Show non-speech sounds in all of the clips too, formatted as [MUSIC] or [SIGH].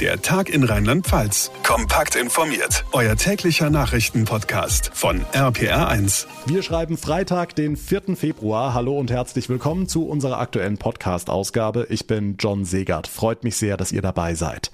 Der Tag in Rheinland-Pfalz. Kompakt informiert. Euer täglicher Nachrichtenpodcast von RPR1. Wir schreiben Freitag, den 4. Februar. Hallo und herzlich willkommen zu unserer aktuellen Podcast-Ausgabe. Ich bin John Segert. Freut mich sehr, dass ihr dabei seid.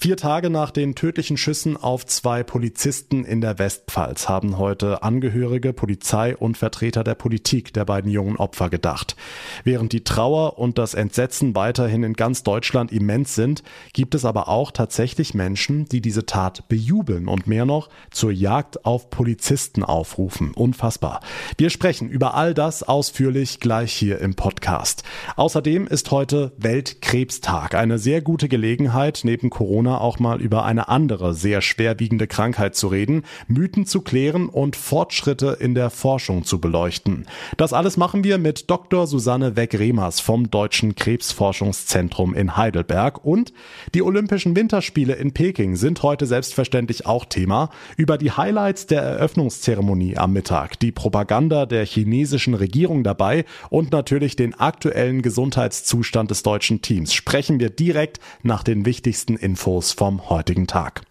Vier Tage nach den tödlichen Schüssen auf zwei Polizisten in der Westpfalz haben heute Angehörige, Polizei und Vertreter der Politik der beiden jungen Opfer gedacht. Während die Trauer und das Entsetzen weiterhin in ganz Deutschland immens sind, gibt es aber auch tatsächlich Menschen, die diese Tat bejubeln und mehr noch zur Jagd auf Polizisten aufrufen. Unfassbar. Wir sprechen über all das ausführlich gleich hier im Podcast. Außerdem ist heute Weltkrebstag. Eine sehr gute Gelegenheit, neben Corona auch mal über eine andere sehr schwerwiegende Krankheit zu reden, Mythen zu klären und Fortschritte in der Forschung zu beleuchten. Das alles machen wir mit Dr. Susanne Weck-Remers vom Deutschen Krebsforschungszentrum in Heidelberg und die Olympischen Winterspiele in Peking sind heute selbstverständlich auch Thema. Über die Highlights der Eröffnungszeremonie am Mittag, die Propaganda der chinesischen Regierung dabei und natürlich den aktuellen Gesundheitszustand des deutschen Teams sprechen wir direkt nach den wichtigsten Infos Infos vom heutigen Tag.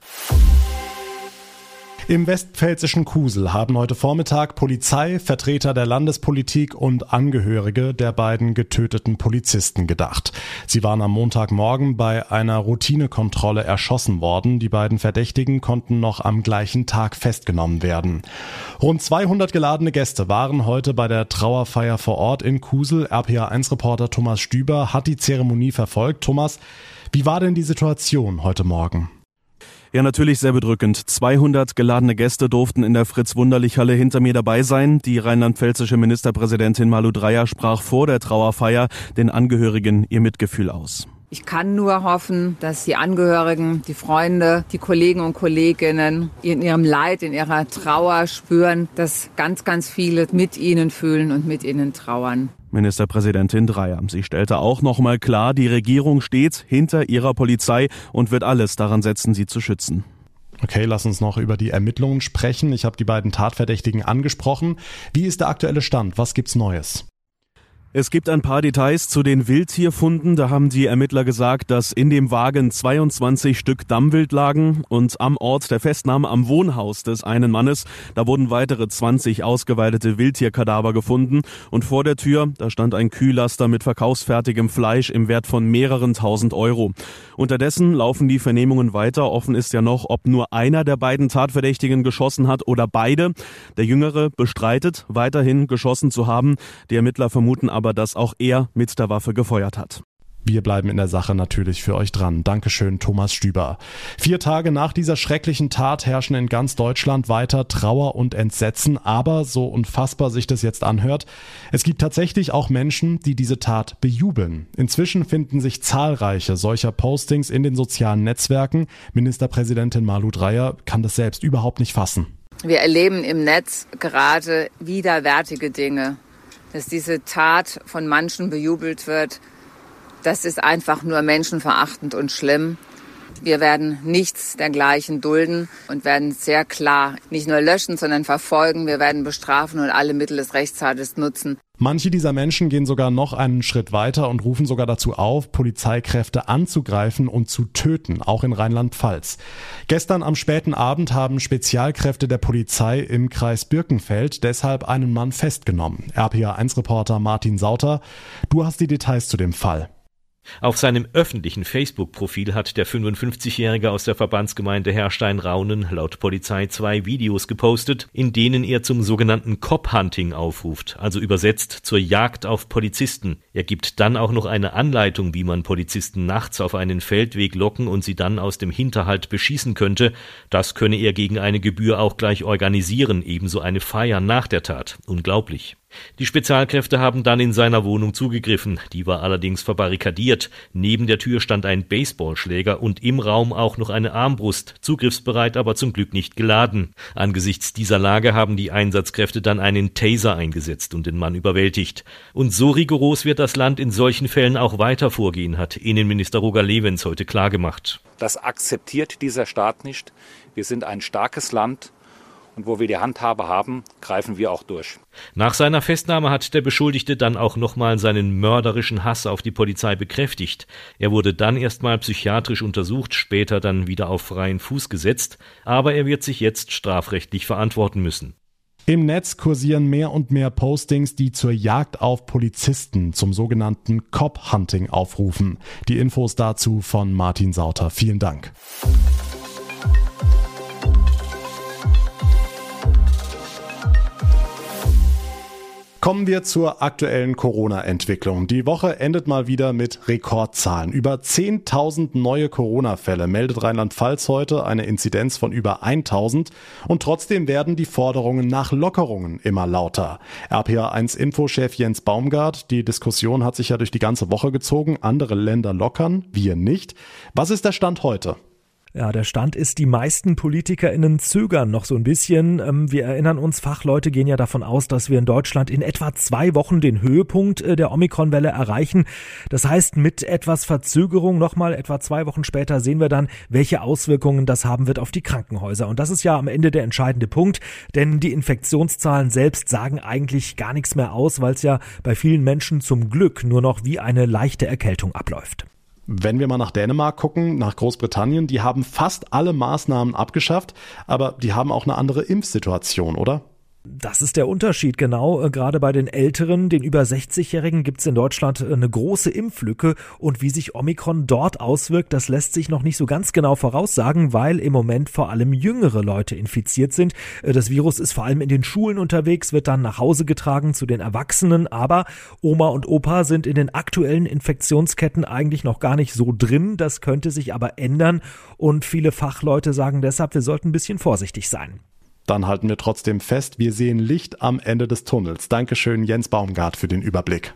Im westpfälzischen Kusel haben heute Vormittag Polizei, Vertreter der Landespolitik und Angehörige der beiden getöteten Polizisten gedacht. Sie waren am Montagmorgen bei einer Routinekontrolle erschossen worden. Die beiden Verdächtigen konnten noch am gleichen Tag festgenommen werden. Rund 200 geladene Gäste waren heute bei der Trauerfeier vor Ort in Kusel. RPA1-Reporter Thomas Stüber hat die Zeremonie verfolgt. Thomas, wie war denn die Situation heute Morgen? Ja, natürlich sehr bedrückend. 200 geladene Gäste durften in der Fritz-Wunderlich-Halle hinter mir dabei sein. Die rheinland-pfälzische Ministerpräsidentin Malu Dreyer sprach vor der Trauerfeier den Angehörigen ihr Mitgefühl aus. Ich kann nur hoffen, dass die Angehörigen, die Freunde, die Kollegen und Kolleginnen in ihrem Leid, in ihrer Trauer spüren, dass ganz, ganz viele mit ihnen fühlen und mit ihnen trauern. Ministerpräsidentin Dreier. Sie stellte auch noch mal klar, die Regierung steht hinter ihrer Polizei und wird alles daran setzen, sie zu schützen. Okay, lass uns noch über die Ermittlungen sprechen. Ich habe die beiden Tatverdächtigen angesprochen. Wie ist der aktuelle Stand? Was gibt's Neues? Es gibt ein paar Details zu den Wildtierfunden. Da haben die Ermittler gesagt, dass in dem Wagen 22 Stück Dammwild lagen und am Ort der Festnahme am Wohnhaus des einen Mannes, da wurden weitere 20 ausgeweidete Wildtierkadaver gefunden und vor der Tür, da stand ein Kühlaster mit verkaufsfertigem Fleisch im Wert von mehreren tausend Euro. Unterdessen laufen die Vernehmungen weiter. Offen ist ja noch, ob nur einer der beiden Tatverdächtigen geschossen hat oder beide. Der Jüngere bestreitet, weiterhin geschossen zu haben. Die Ermittler vermuten aber aber dass auch er mit der Waffe gefeuert hat. Wir bleiben in der Sache natürlich für euch dran. Dankeschön, Thomas Stüber. Vier Tage nach dieser schrecklichen Tat herrschen in ganz Deutschland weiter Trauer und Entsetzen. Aber so unfassbar sich das jetzt anhört, es gibt tatsächlich auch Menschen, die diese Tat bejubeln. Inzwischen finden sich zahlreiche solcher Postings in den sozialen Netzwerken. Ministerpräsidentin Malu Dreyer kann das selbst überhaupt nicht fassen. Wir erleben im Netz gerade widerwärtige Dinge dass diese Tat von manchen bejubelt wird, das ist einfach nur menschenverachtend und schlimm. Wir werden nichts dergleichen dulden und werden sehr klar nicht nur löschen, sondern verfolgen. Wir werden bestrafen und alle Mittel des Rechtsstaates nutzen. Manche dieser Menschen gehen sogar noch einen Schritt weiter und rufen sogar dazu auf, Polizeikräfte anzugreifen und zu töten, auch in Rheinland-Pfalz. Gestern am späten Abend haben Spezialkräfte der Polizei im Kreis Birkenfeld deshalb einen Mann festgenommen. RPA1-Reporter Martin Sauter, du hast die Details zu dem Fall. Auf seinem öffentlichen Facebook-Profil hat der 55-Jährige aus der Verbandsgemeinde Herrstein-Raunen laut Polizei zwei Videos gepostet, in denen er zum sogenannten Cop-Hunting aufruft, also übersetzt zur Jagd auf Polizisten. Er gibt dann auch noch eine Anleitung, wie man Polizisten nachts auf einen Feldweg locken und sie dann aus dem Hinterhalt beschießen könnte. Das könne er gegen eine Gebühr auch gleich organisieren, ebenso eine Feier nach der Tat. Unglaublich. Die Spezialkräfte haben dann in seiner Wohnung zugegriffen, die war allerdings verbarrikadiert. Neben der Tür stand ein Baseballschläger und im Raum auch noch eine Armbrust, zugriffsbereit, aber zum Glück nicht geladen. Angesichts dieser Lage haben die Einsatzkräfte dann einen Taser eingesetzt und den Mann überwältigt. Und so rigoros wird das Land in solchen Fällen auch weiter vorgehen, hat Innenminister Roger Lewens heute klargemacht. Das akzeptiert dieser Staat nicht. Wir sind ein starkes Land Und wo wir die Handhabe haben, greifen wir auch durch. Nach seiner Festnahme hat der Beschuldigte dann auch nochmal seinen mörderischen Hass auf die Polizei bekräftigt. Er wurde dann erstmal psychiatrisch untersucht, später dann wieder auf freien Fuß gesetzt, aber er wird sich jetzt strafrechtlich verantworten müssen. Im Netz kursieren mehr und mehr Postings, die zur Jagd auf Polizisten, zum sogenannten Cop-Hunting aufrufen. Die Infos dazu von Martin Sauter. Vielen Dank. Kommen wir zur aktuellen Corona-Entwicklung. Die Woche endet mal wieder mit Rekordzahlen. Über 10.000 neue Corona-Fälle meldet Rheinland-Pfalz heute, eine Inzidenz von über 1.000. Und trotzdem werden die Forderungen nach Lockerungen immer lauter. RPA1-Info-Chef Jens Baumgart, die Diskussion hat sich ja durch die ganze Woche gezogen. Andere Länder lockern, wir nicht. Was ist der Stand heute? Ja, der Stand ist, die meisten PolitikerInnen zögern noch so ein bisschen. Ähm, wir erinnern uns, Fachleute gehen ja davon aus, dass wir in Deutschland in etwa zwei Wochen den Höhepunkt äh, der Omikron-Welle erreichen. Das heißt, mit etwas Verzögerung nochmal etwa zwei Wochen später sehen wir dann, welche Auswirkungen das haben wird auf die Krankenhäuser. Und das ist ja am Ende der entscheidende Punkt, denn die Infektionszahlen selbst sagen eigentlich gar nichts mehr aus, weil es ja bei vielen Menschen zum Glück nur noch wie eine leichte Erkältung abläuft. Wenn wir mal nach Dänemark gucken, nach Großbritannien, die haben fast alle Maßnahmen abgeschafft, aber die haben auch eine andere Impfsituation, oder? Das ist der Unterschied, genau. Äh, gerade bei den Älteren, den über 60-Jährigen, gibt es in Deutschland äh, eine große Impflücke. Und wie sich Omikron dort auswirkt, das lässt sich noch nicht so ganz genau voraussagen, weil im Moment vor allem jüngere Leute infiziert sind. Äh, das Virus ist vor allem in den Schulen unterwegs, wird dann nach Hause getragen zu den Erwachsenen. Aber Oma und Opa sind in den aktuellen Infektionsketten eigentlich noch gar nicht so drin. Das könnte sich aber ändern. Und viele Fachleute sagen deshalb, wir sollten ein bisschen vorsichtig sein. Dann halten wir trotzdem fest, wir sehen Licht am Ende des Tunnels. Dankeschön, Jens Baumgart, für den Überblick.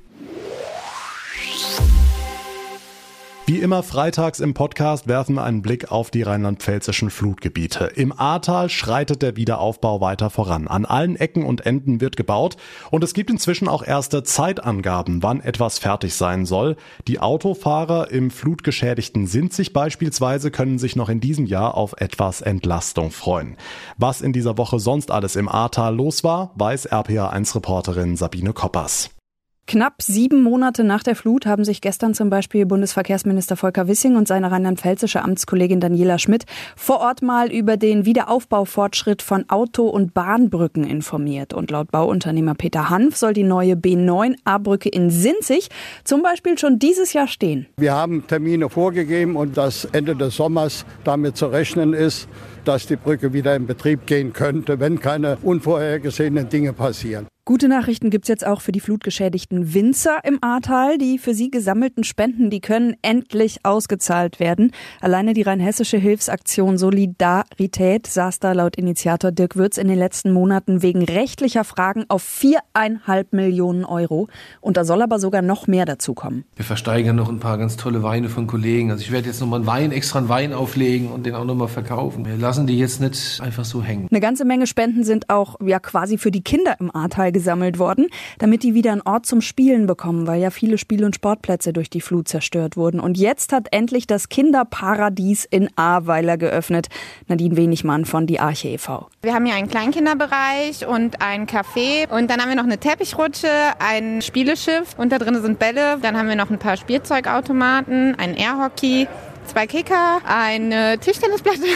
Wie immer freitags im Podcast werfen wir einen Blick auf die rheinland-pfälzischen Flutgebiete. Im Ahrtal schreitet der Wiederaufbau weiter voran. An allen Ecken und Enden wird gebaut und es gibt inzwischen auch erste Zeitangaben, wann etwas fertig sein soll. Die Autofahrer im flutgeschädigten Sinzig beispielsweise können sich noch in diesem Jahr auf etwas Entlastung freuen. Was in dieser Woche sonst alles im Ahrtal los war, weiß RPA1-Reporterin Sabine Koppers. Knapp sieben Monate nach der Flut haben sich gestern zum Beispiel Bundesverkehrsminister Volker Wissing und seine rheinland-pfälzische Amtskollegin Daniela Schmidt vor Ort mal über den Wiederaufbaufortschritt von Auto- und Bahnbrücken informiert. Und laut Bauunternehmer Peter Hanf soll die neue B9A-Brücke in Sinzig zum Beispiel schon dieses Jahr stehen. Wir haben Termine vorgegeben und dass Ende des Sommers damit zu rechnen ist, dass die Brücke wieder in Betrieb gehen könnte, wenn keine unvorhergesehenen Dinge passieren. Gute Nachrichten gibt's jetzt auch für die flutgeschädigten Winzer im Ahrtal. Die für sie gesammelten Spenden, die können endlich ausgezahlt werden. Alleine die rheinhessische Hilfsaktion Solidarität saß da laut Initiator Dirk Würz in den letzten Monaten wegen rechtlicher Fragen auf viereinhalb Millionen Euro. Und da soll aber sogar noch mehr dazukommen. Wir versteigern noch ein paar ganz tolle Weine von Kollegen. Also ich werde jetzt nochmal einen Wein, extra einen Wein auflegen und den auch nochmal verkaufen. Wir lassen die jetzt nicht einfach so hängen. Eine ganze Menge Spenden sind auch ja quasi für die Kinder im Ahrtal gesammelt worden, damit die wieder einen Ort zum Spielen bekommen, weil ja viele Spiel- und Sportplätze durch die Flut zerstört wurden. Und jetzt hat endlich das Kinderparadies in Ahrweiler geöffnet. Nadine Wenigmann von die Arche e.V. Wir haben hier einen Kleinkinderbereich und ein Café und dann haben wir noch eine Teppichrutsche, ein Spieleschiff und da drin sind Bälle. Dann haben wir noch ein paar Spielzeugautomaten, ein Airhockey zwei Kicker, eine Tischtennisplatte. [LAUGHS]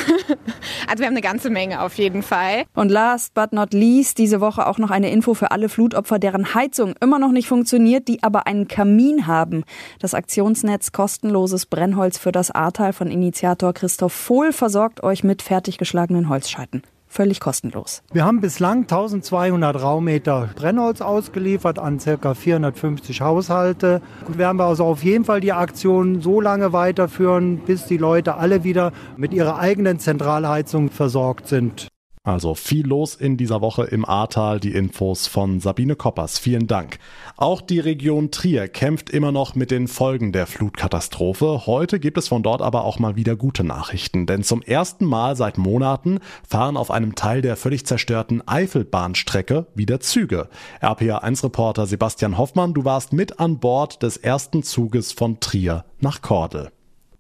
Also wir haben eine ganze Menge auf jeden Fall. Und last but not least diese Woche auch noch eine Info für alle Flutopfer, deren Heizung immer noch nicht funktioniert, die aber einen Kamin haben. Das Aktionsnetz kostenloses Brennholz für das Ahrtal von Initiator Christoph Vohl versorgt euch mit fertiggeschlagenen Holzscheiten völlig kostenlos. Wir haben bislang 1200 Raummeter Brennholz ausgeliefert an ca. 450 Haushalte. Wir werden also auf jeden Fall die Aktion so lange weiterführen, bis die Leute alle wieder mit ihrer eigenen Zentralheizung versorgt sind. Also viel los in dieser Woche im Ahrtal. Die Infos von Sabine Koppers. Vielen Dank. Auch die Region Trier kämpft immer noch mit den Folgen der Flutkatastrophe. Heute gibt es von dort aber auch mal wieder gute Nachrichten. Denn zum ersten Mal seit Monaten fahren auf einem Teil der völlig zerstörten Eifelbahnstrecke wieder Züge. RPA1-Reporter Sebastian Hoffmann, du warst mit an Bord des ersten Zuges von Trier nach Kordel.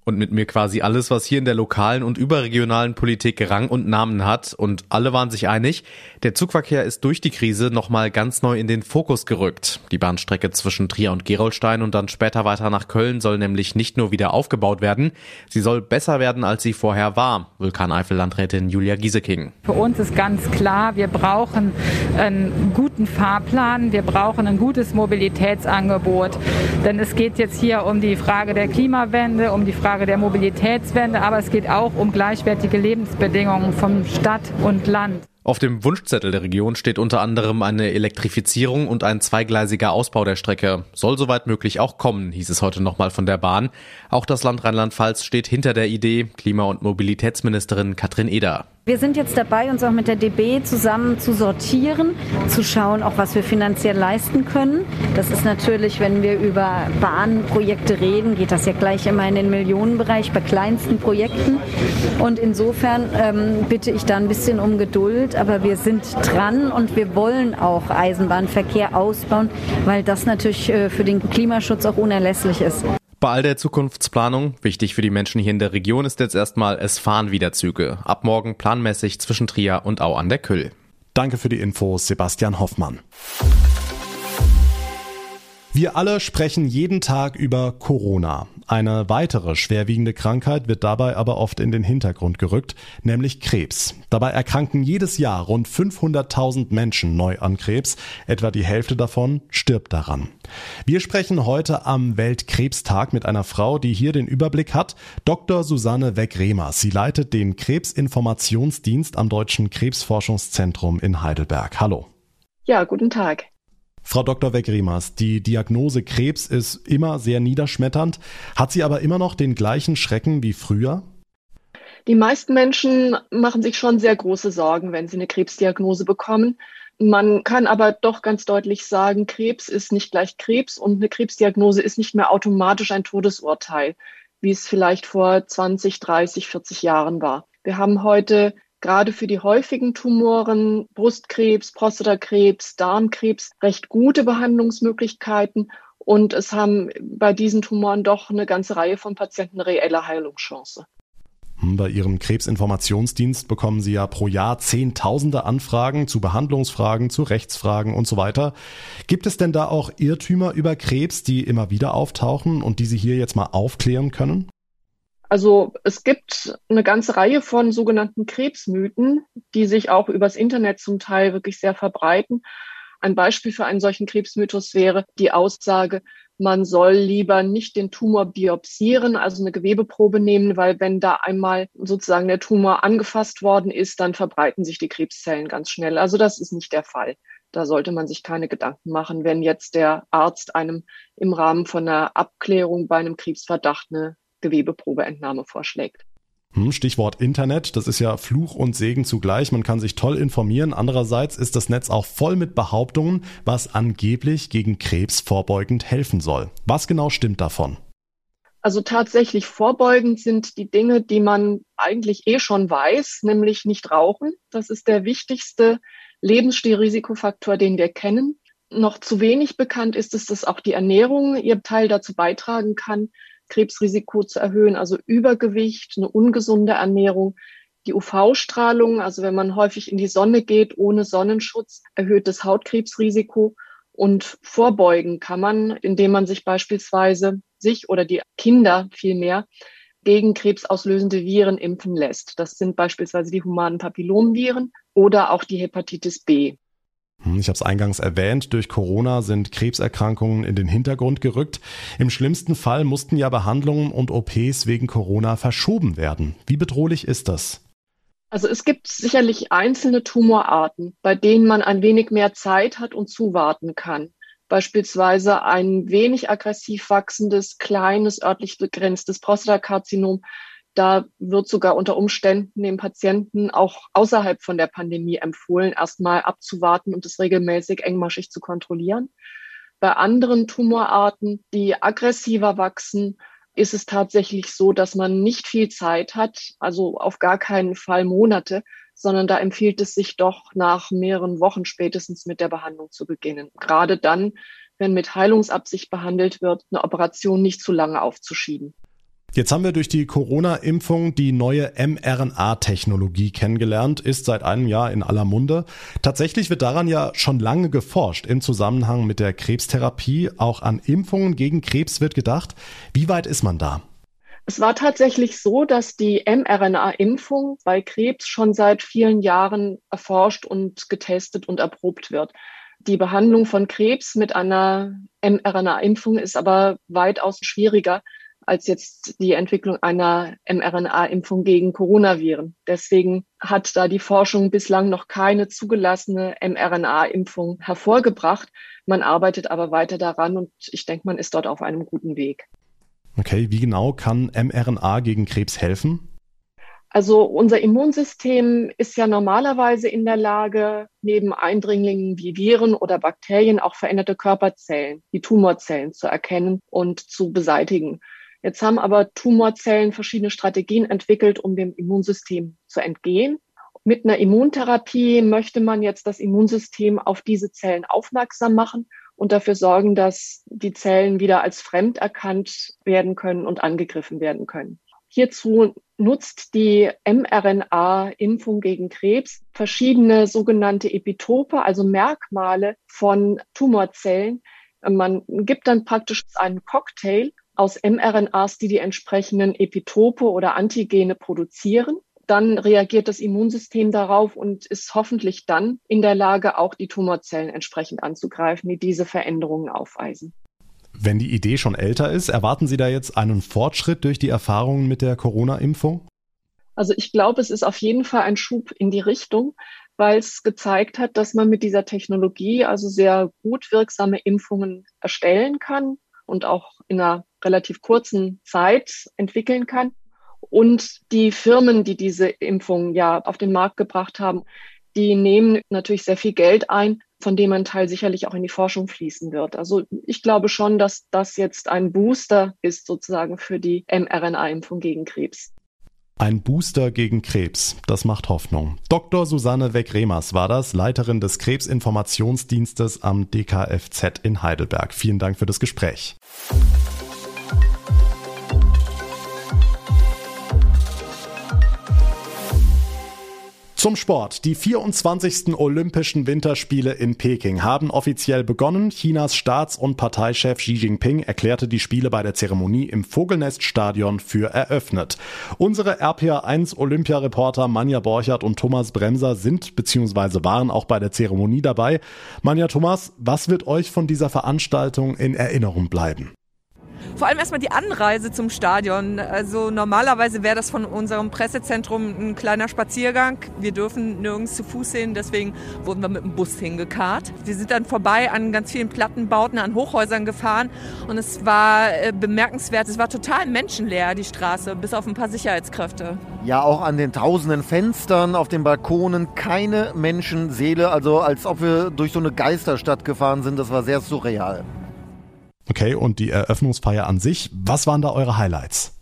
Und mit mir quasi alles, was hier in der lokalen und überregionalen Politik Rang und Namen hat. Und alle waren sich einig, der Zugverkehr ist durch die Krise nochmal ganz neu in den Fokus gerückt. Die Bahnstrecke zwischen Trier und Gerolstein und dann später weiter nach Köln soll nämlich nicht nur wieder aufgebaut werden, sie soll besser werden, als sie vorher war. Vulkaneifel-Landrätin Julia Gieseking. Für uns ist ganz klar, wir brauchen einen guten Fahrplan, wir brauchen ein gutes Mobilitätsangebot. Denn es geht jetzt hier um die Frage der Klimawende, um die Frage Frage der Mobilitätswende, aber es geht auch um gleichwertige Lebensbedingungen von Stadt und Land. Auf dem Wunschzettel der Region steht unter anderem eine Elektrifizierung und ein zweigleisiger Ausbau der Strecke. Soll soweit möglich auch kommen, hieß es heute nochmal von der Bahn. Auch das Land Rheinland-Pfalz steht hinter der Idee, Klima- und Mobilitätsministerin Katrin Eder. Wir sind jetzt dabei, uns auch mit der DB zusammen zu sortieren, zu schauen, auch was wir finanziell leisten können. Das ist natürlich, wenn wir über Bahnprojekte reden, geht das ja gleich immer in den Millionenbereich bei kleinsten Projekten. Und insofern ähm, bitte ich da ein bisschen um Geduld, aber wir sind dran und wir wollen auch Eisenbahnverkehr ausbauen, weil das natürlich äh, für den Klimaschutz auch unerlässlich ist. Bei all der Zukunftsplanung, wichtig für die Menschen hier in der Region, ist jetzt erstmal, es fahren wieder Züge. Ab morgen planmäßig zwischen Trier und Au an der Küll. Danke für die Infos, Sebastian Hoffmann. Wir alle sprechen jeden Tag über Corona. Eine weitere schwerwiegende Krankheit wird dabei aber oft in den Hintergrund gerückt, nämlich Krebs. Dabei erkranken jedes Jahr rund 500.000 Menschen neu an Krebs. Etwa die Hälfte davon stirbt daran. Wir sprechen heute am Weltkrebstag mit einer Frau, die hier den Überblick hat, Dr. Susanne Weck-Remers. Sie leitet den Krebsinformationsdienst am Deutschen Krebsforschungszentrum in Heidelberg. Hallo. Ja, guten Tag. Frau Dr. Wegremers, die Diagnose Krebs ist immer sehr niederschmetternd. Hat sie aber immer noch den gleichen Schrecken wie früher? Die meisten Menschen machen sich schon sehr große Sorgen, wenn sie eine Krebsdiagnose bekommen. Man kann aber doch ganz deutlich sagen, Krebs ist nicht gleich Krebs und eine Krebsdiagnose ist nicht mehr automatisch ein Todesurteil, wie es vielleicht vor 20, 30, 40 Jahren war. Wir haben heute gerade für die häufigen Tumoren, Brustkrebs, Prostatakrebs, Darmkrebs, recht gute Behandlungsmöglichkeiten. Und es haben bei diesen Tumoren doch eine ganze Reihe von Patienten reelle Heilungschance. Bei Ihrem Krebsinformationsdienst bekommen Sie ja pro Jahr Zehntausende Anfragen zu Behandlungsfragen, zu Rechtsfragen und so weiter. Gibt es denn da auch Irrtümer über Krebs, die immer wieder auftauchen und die Sie hier jetzt mal aufklären können? Also es gibt eine ganze Reihe von sogenannten Krebsmythen, die sich auch übers Internet zum Teil wirklich sehr verbreiten. Ein Beispiel für einen solchen Krebsmythos wäre die Aussage, man soll lieber nicht den Tumor biopsieren, also eine Gewebeprobe nehmen, weil wenn da einmal sozusagen der Tumor angefasst worden ist, dann verbreiten sich die Krebszellen ganz schnell. Also das ist nicht der Fall. Da sollte man sich keine Gedanken machen, wenn jetzt der Arzt einem im Rahmen von einer Abklärung bei einem Krebsverdacht eine Gewebeprobeentnahme vorschlägt. Hm, Stichwort Internet, das ist ja Fluch und Segen zugleich. Man kann sich toll informieren. Andererseits ist das Netz auch voll mit Behauptungen, was angeblich gegen Krebs vorbeugend helfen soll. Was genau stimmt davon? Also tatsächlich vorbeugend sind die Dinge, die man eigentlich eh schon weiß, nämlich nicht rauchen. Das ist der wichtigste Lebensstilrisikofaktor, den wir kennen. Noch zu wenig bekannt ist es, dass auch die Ernährung ihr Teil dazu beitragen kann, Krebsrisiko zu erhöhen, also Übergewicht, eine ungesunde Ernährung, die UV-Strahlung, also wenn man häufig in die Sonne geht ohne Sonnenschutz, erhöht das Hautkrebsrisiko. Und vorbeugen kann man, indem man sich beispielsweise sich oder die Kinder vielmehr gegen krebsauslösende Viren impfen lässt. Das sind beispielsweise die humanen Papillomviren oder auch die Hepatitis B. Hm, ich habe es eingangs erwähnt, durch Corona sind Krebserkrankungen in den Hintergrund gerückt. Im schlimmsten Fall mussten ja Behandlungen und OPs wegen Corona verschoben werden. Wie bedrohlich ist das? Also es gibt sicherlich einzelne Tumorarten, bei denen man ein wenig mehr Zeit hat und zuwarten kann. Beispielsweise ein wenig aggressiv wachsendes, kleines, örtlich begrenztes Prostatakarzinom da wird sogar unter Umständen dem Patienten auch außerhalb von der Pandemie empfohlen, erstmal abzuwarten und es regelmäßig engmaschig zu kontrollieren. Bei anderen Tumorarten, die aggressiver wachsen, ist es tatsächlich so, dass man nicht viel Zeit hat, also auf gar keinen Fall Monate, sondern da empfiehlt es sich doch nach mehreren Wochen spätestens mit der Behandlung zu beginnen. Gerade dann, wenn mit Heilungsabsicht behandelt wird, eine Operation nicht zu lange aufzuschieben. Jetzt haben wir durch die Corona-Impfung die neue mRNA-Technologie kennengelernt, ist seit einem Jahr in aller Munde. Tatsächlich wird daran ja schon lange geforscht im Zusammenhang mit der Krebstherapie. Auch an Impfungen gegen Krebs wird gedacht. Wie weit ist man da? Es war tatsächlich so, dass die mRNA-Impfung bei Krebs schon seit vielen Jahren erforscht und getestet und erprobt wird. Die Behandlung von Krebs mit einer mRNA-Impfung ist aber weitaus schwieriger als jetzt die Entwicklung einer mRNA-Impfung gegen Coronaviren. Deswegen hat da die Forschung bislang noch keine zugelassene mRNA-Impfung hervorgebracht. Man arbeitet aber weiter daran und ich denke, man ist dort auf einem guten Weg. Okay, wie genau kann mRNA gegen Krebs helfen? Also unser Immunsystem ist ja normalerweise in der Lage, neben Eindringlingen wie Viren oder Bakterien auch veränderte Körperzellen, die Tumorzellen zu erkennen und zu beseitigen. Jetzt haben aber Tumorzellen verschiedene Strategien entwickelt, um dem Immunsystem zu entgehen. Mit einer Immuntherapie möchte man jetzt das Immunsystem auf diese Zellen aufmerksam machen und dafür sorgen, dass die Zellen wieder als fremd erkannt werden können und angegriffen werden können. Hierzu nutzt die mRNA-Impfung gegen Krebs verschiedene sogenannte Epitope, also Merkmale von Tumorzellen. Man gibt dann praktisch einen Cocktail aus mRNAs, die die entsprechenden Epitope oder Antigene produzieren. Dann reagiert das Immunsystem darauf und ist hoffentlich dann in der Lage, auch die Tumorzellen entsprechend anzugreifen, die diese Veränderungen aufweisen. Wenn die Idee schon älter ist, erwarten Sie da jetzt einen Fortschritt durch die Erfahrungen mit der Corona-Impfung? Also ich glaube, es ist auf jeden Fall ein Schub in die Richtung, weil es gezeigt hat, dass man mit dieser Technologie also sehr gut wirksame Impfungen erstellen kann und auch in einer relativ kurzen Zeit entwickeln kann. Und die Firmen, die diese Impfung ja auf den Markt gebracht haben, die nehmen natürlich sehr viel Geld ein, von dem ein Teil sicherlich auch in die Forschung fließen wird. Also ich glaube schon, dass das jetzt ein Booster ist sozusagen für die mRNA-Impfung gegen Krebs. Ein Booster gegen Krebs, das macht Hoffnung. Dr. Susanne Weck-Remers war das, Leiterin des Krebsinformationsdienstes am DKFZ in Heidelberg. Vielen Dank für das Gespräch. Zum Sport. Die 24. Olympischen Winterspiele in Peking haben offiziell begonnen. Chinas Staats- und Parteichef Xi Jinping erklärte die Spiele bei der Zeremonie im Vogelneststadion für eröffnet. Unsere RPA1 Olympiareporter Manja Borchert und Thomas Bremser sind bzw. waren auch bei der Zeremonie dabei. Manja Thomas, was wird euch von dieser Veranstaltung in Erinnerung bleiben? Vor allem erstmal die Anreise zum Stadion. Also normalerweise wäre das von unserem Pressezentrum ein kleiner Spaziergang. Wir dürfen nirgends zu Fuß sehen, deswegen wurden wir mit dem Bus hingekarrt. Wir sind dann vorbei an ganz vielen Plattenbauten, an Hochhäusern gefahren und es war äh, bemerkenswert. Es war total menschenleer, die Straße, bis auf ein paar Sicherheitskräfte. Ja, auch an den tausenden Fenstern, auf den Balkonen, keine Menschenseele, also als ob wir durch so eine Geisterstadt gefahren sind. Das war sehr surreal. Okay, und die Eröffnungsfeier an sich, was waren da eure Highlights?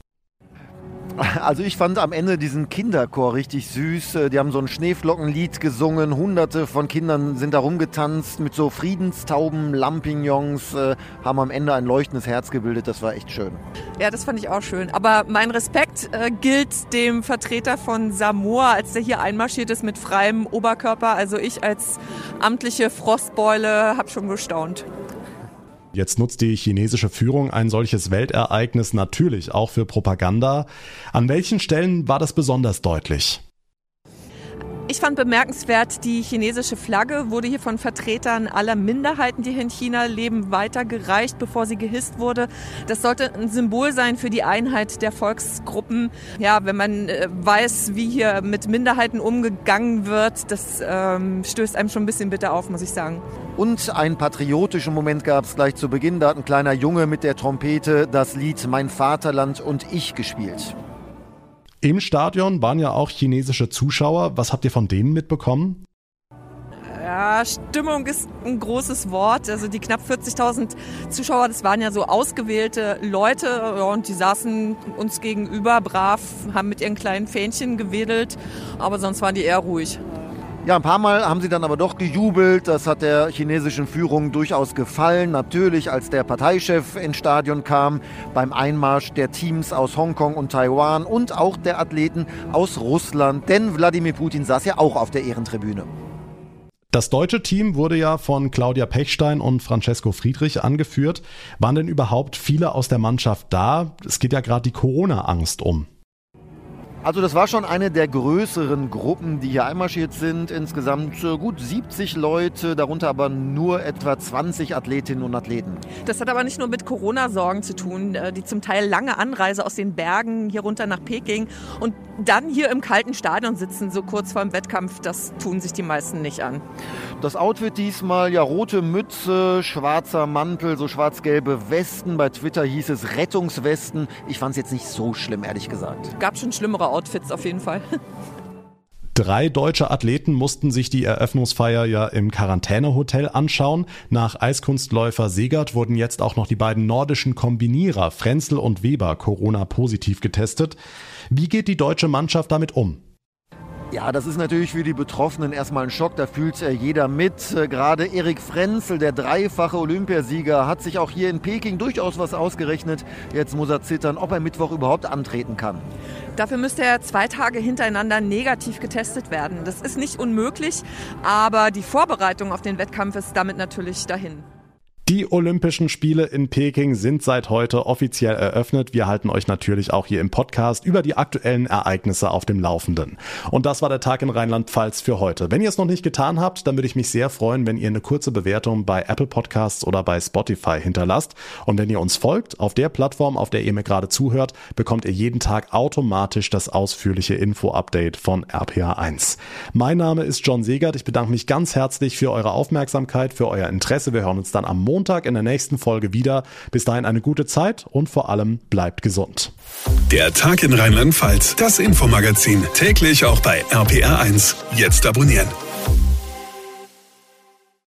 Also ich fand am Ende diesen Kinderchor richtig süß. Äh, die haben so ein Schneeflockenlied gesungen. Hunderte von Kindern sind da rumgetanzt mit so Friedenstauben, Lampignons, äh, haben am Ende ein leuchtendes Herz gebildet. Das war echt schön. Ja, das fand ich auch schön. Aber mein Respekt äh, gilt dem Vertreter von Samoa, als der hier einmarschiert ist mit freiem Oberkörper. Also ich als amtliche Frostbeule habe schon gestaunt. Jetzt nutzt die chinesische Führung ein solches Weltereignis natürlich auch für Propaganda. An welchen Stellen war das besonders deutlich? Ich fand bemerkenswert, die chinesische Flagge wurde hier von Vertretern aller Minderheiten, die hier in China leben, weitergereicht, bevor sie gehisst wurde. Das sollte ein Symbol sein für die Einheit der Volksgruppen. Ja, wenn man äh, weiß, wie hier mit Minderheiten umgegangen wird, das ähm, stößt einem schon ein bisschen bitter auf, muss ich sagen. Und einen patriotischen Moment gab es gleich zu Beginn. Da hat ein kleiner Junge mit der Trompete das Lied Mein Vaterland und ich gespielt. Im Stadion waren ja auch chinesische Zuschauer. Was habt ihr von denen mitbekommen? Ja, Stimmung ist ein großes Wort. Also die knapp 40.000 Zuschauer, das waren ja so ausgewählte Leute und die saßen uns gegenüber brav, haben mit ihren kleinen Fähnchen gewedelt, aber sonst waren die eher ruhig. Ja, ein paar Mal haben sie dann aber doch gejubelt. Das hat der chinesischen Führung durchaus gefallen. Natürlich, als der Parteichef ins Stadion kam, beim Einmarsch der Teams aus Hongkong und Taiwan und auch der Athleten aus Russland. Denn Wladimir Putin saß ja auch auf der Ehrentribüne. Das deutsche Team wurde ja von Claudia Pechstein und Francesco Friedrich angeführt. Waren denn überhaupt viele aus der Mannschaft da? Es geht ja gerade die Corona-Angst um. Also das war schon eine der größeren Gruppen, die hier einmarschiert sind. Insgesamt äh, gut 70 Leute, darunter aber nur etwa 20 Athletinnen und Athleten. Das hat aber nicht nur mit Corona-Sorgen zu tun. Äh, die zum Teil lange Anreise aus den Bergen hier runter nach Peking und dann hier im kalten Stadion sitzen, so kurz vor dem Wettkampf, das tun sich die meisten nicht an. Das Outfit diesmal, ja, rote Mütze, schwarzer Mantel, so schwarz-gelbe Westen. Bei Twitter hieß es Rettungswesten. Ich fand es jetzt nicht so schlimm, ehrlich gesagt. Gab schon schlimmere Outfits auf jeden Fall. [LAUGHS] Drei deutsche Athleten mussten sich die Eröffnungsfeier ja im Quarantänehotel anschauen. Nach Eiskunstläufer Segert wurden jetzt auch noch die beiden nordischen Kombinierer Frenzel und Weber Corona-positiv getestet. Wie geht die deutsche Mannschaft damit um? Ja, das ist natürlich für die Betroffenen erstmal ein Schock, da fühlt äh, jeder mit. Äh, gerade Erik Frenzel, der dreifache Olympiasieger, hat sich auch hier in Peking durchaus was ausgerechnet. Jetzt muss er zittern, ob er Mittwoch überhaupt antreten kann. Dafür müsste er zwei Tage hintereinander negativ getestet werden. Das ist nicht unmöglich, aber die Vorbereitung auf den Wettkampf ist damit natürlich dahin. Die Olympischen Spiele in Peking sind seit heute offiziell eröffnet. Wir halten euch natürlich auch hier im Podcast über die aktuellen Ereignisse auf dem Laufenden. Und das war der Tag in Rheinland-Pfalz für heute. Wenn ihr es noch nicht getan habt, dann würde ich mich sehr freuen, wenn ihr eine kurze Bewertung bei Apple Podcasts oder bei Spotify hinterlasst. Und wenn ihr uns folgt, auf der Plattform, auf der ihr mir gerade zuhört, bekommt ihr jeden Tag automatisch das ausführliche Info-Update von RPA1. Mein Name ist John Segert. Ich bedanke mich ganz herzlich für eure Aufmerksamkeit, für euer Interesse. Wir hören uns dann am Montag Montag in der nächsten Folge wieder. Bis dahin eine gute Zeit und vor allem bleibt gesund. Der Tag in Rheinland-Pfalz, das Infomagazin, täglich auch bei RPR1. Jetzt abonnieren.